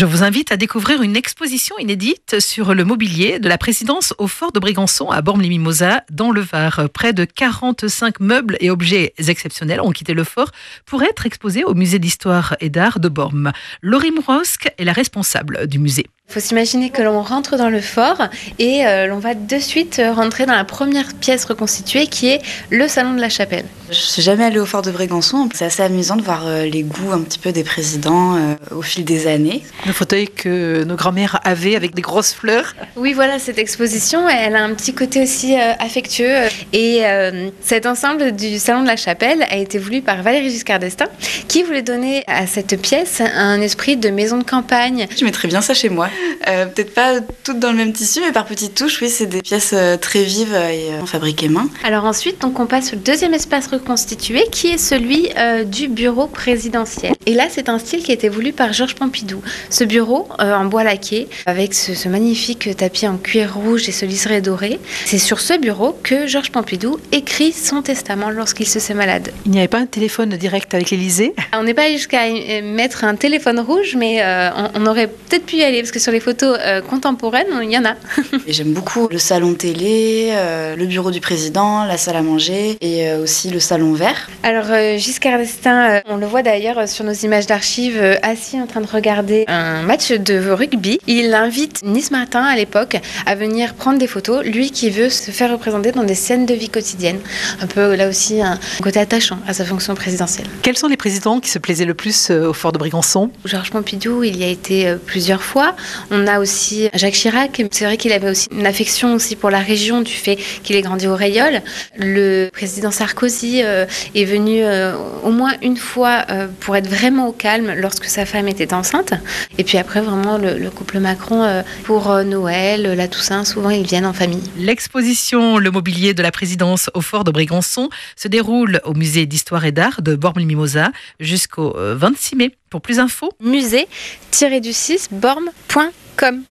Je vous invite à découvrir une exposition inédite sur le mobilier de la présidence au fort de Brégançon à Bormes-les-Mimosas, dans le Var. Près de 45 meubles et objets exceptionnels ont quitté le fort pour être exposés au musée d'histoire et d'art de Bormes. Laurie Mourosque est la responsable du musée. Il faut s'imaginer que l'on rentre dans le fort et euh, l'on va de suite euh, rentrer dans la première pièce reconstituée qui est le salon de la chapelle. Je suis jamais allée au fort de Brégançon. C'est assez amusant de voir euh, les goûts un petit peu des présidents au fil des années. Le fauteuil que nos grands-mères avaient avec des grosses fleurs. Oui, voilà, cette exposition, elle a un petit côté aussi affectueux. Et cet ensemble du salon de la chapelle a été voulu par Valérie Giscard d'Estaing, qui voulait donner à cette pièce un esprit de maison de campagne. Je mettrais bien ça chez moi. Euh, peut-être pas toutes dans le même tissu, mais par petites touches, oui, c'est des pièces euh, très vives et euh, fabriquées main. Alors ensuite, donc, on passe au deuxième espace reconstitué, qui est celui du bureau présidentiel. Et là, c'est un style qui a été voulu par Georges Pompidou. Ce bureau en bois laqué, avec ce, magnifique tapis en cuir rouge et ce liseré doré, c'est sur ce bureau que Georges Pompidou écrit son testament lorsqu'il se sait malade. Il n'y avait pas un téléphone direct avec l'Élysée? On n'est pas allé jusqu'à mettre un téléphone rouge, mais on, on aurait peut-être pu y aller, parce que sur les photos euh, contemporaines, il y en a. J'aime beaucoup le salon télé, euh, le bureau du président, la salle à manger et euh, aussi le salon vert. Alors Giscard d'Estaing, on le voit d'ailleurs sur nos images d'archives, assis en train de regarder un match de rugby. Il invite Nice Martin à l'époque à venir prendre des photos, lui qui veut se faire représenter dans des scènes de vie quotidienne. Un peu là aussi un côté attachant à sa fonction présidentielle. Quels sont les présidents qui se plaisaient le plus au fort de Brégançon Georges Pompidou, il y a été plusieurs fois. On a aussi Jacques Chirac. C'est vrai qu'il avait aussi une affection aussi pour la région du fait qu'il est grandi au Rayol. Le président Sarkozy euh, est venu euh, au moins une fois euh, pour être vraiment au calme lorsque sa femme était enceinte. Et puis après, vraiment, le, couple Macron, pour Noël, la Toussaint, souvent ils viennent en famille. L'exposition Le mobilier de la présidence au fort de Brégançon se déroule au musée d'histoire et d'art de Bormes-Mimosa jusqu'au 26 mai. Pour plus d'infos, musée-du6borm.com.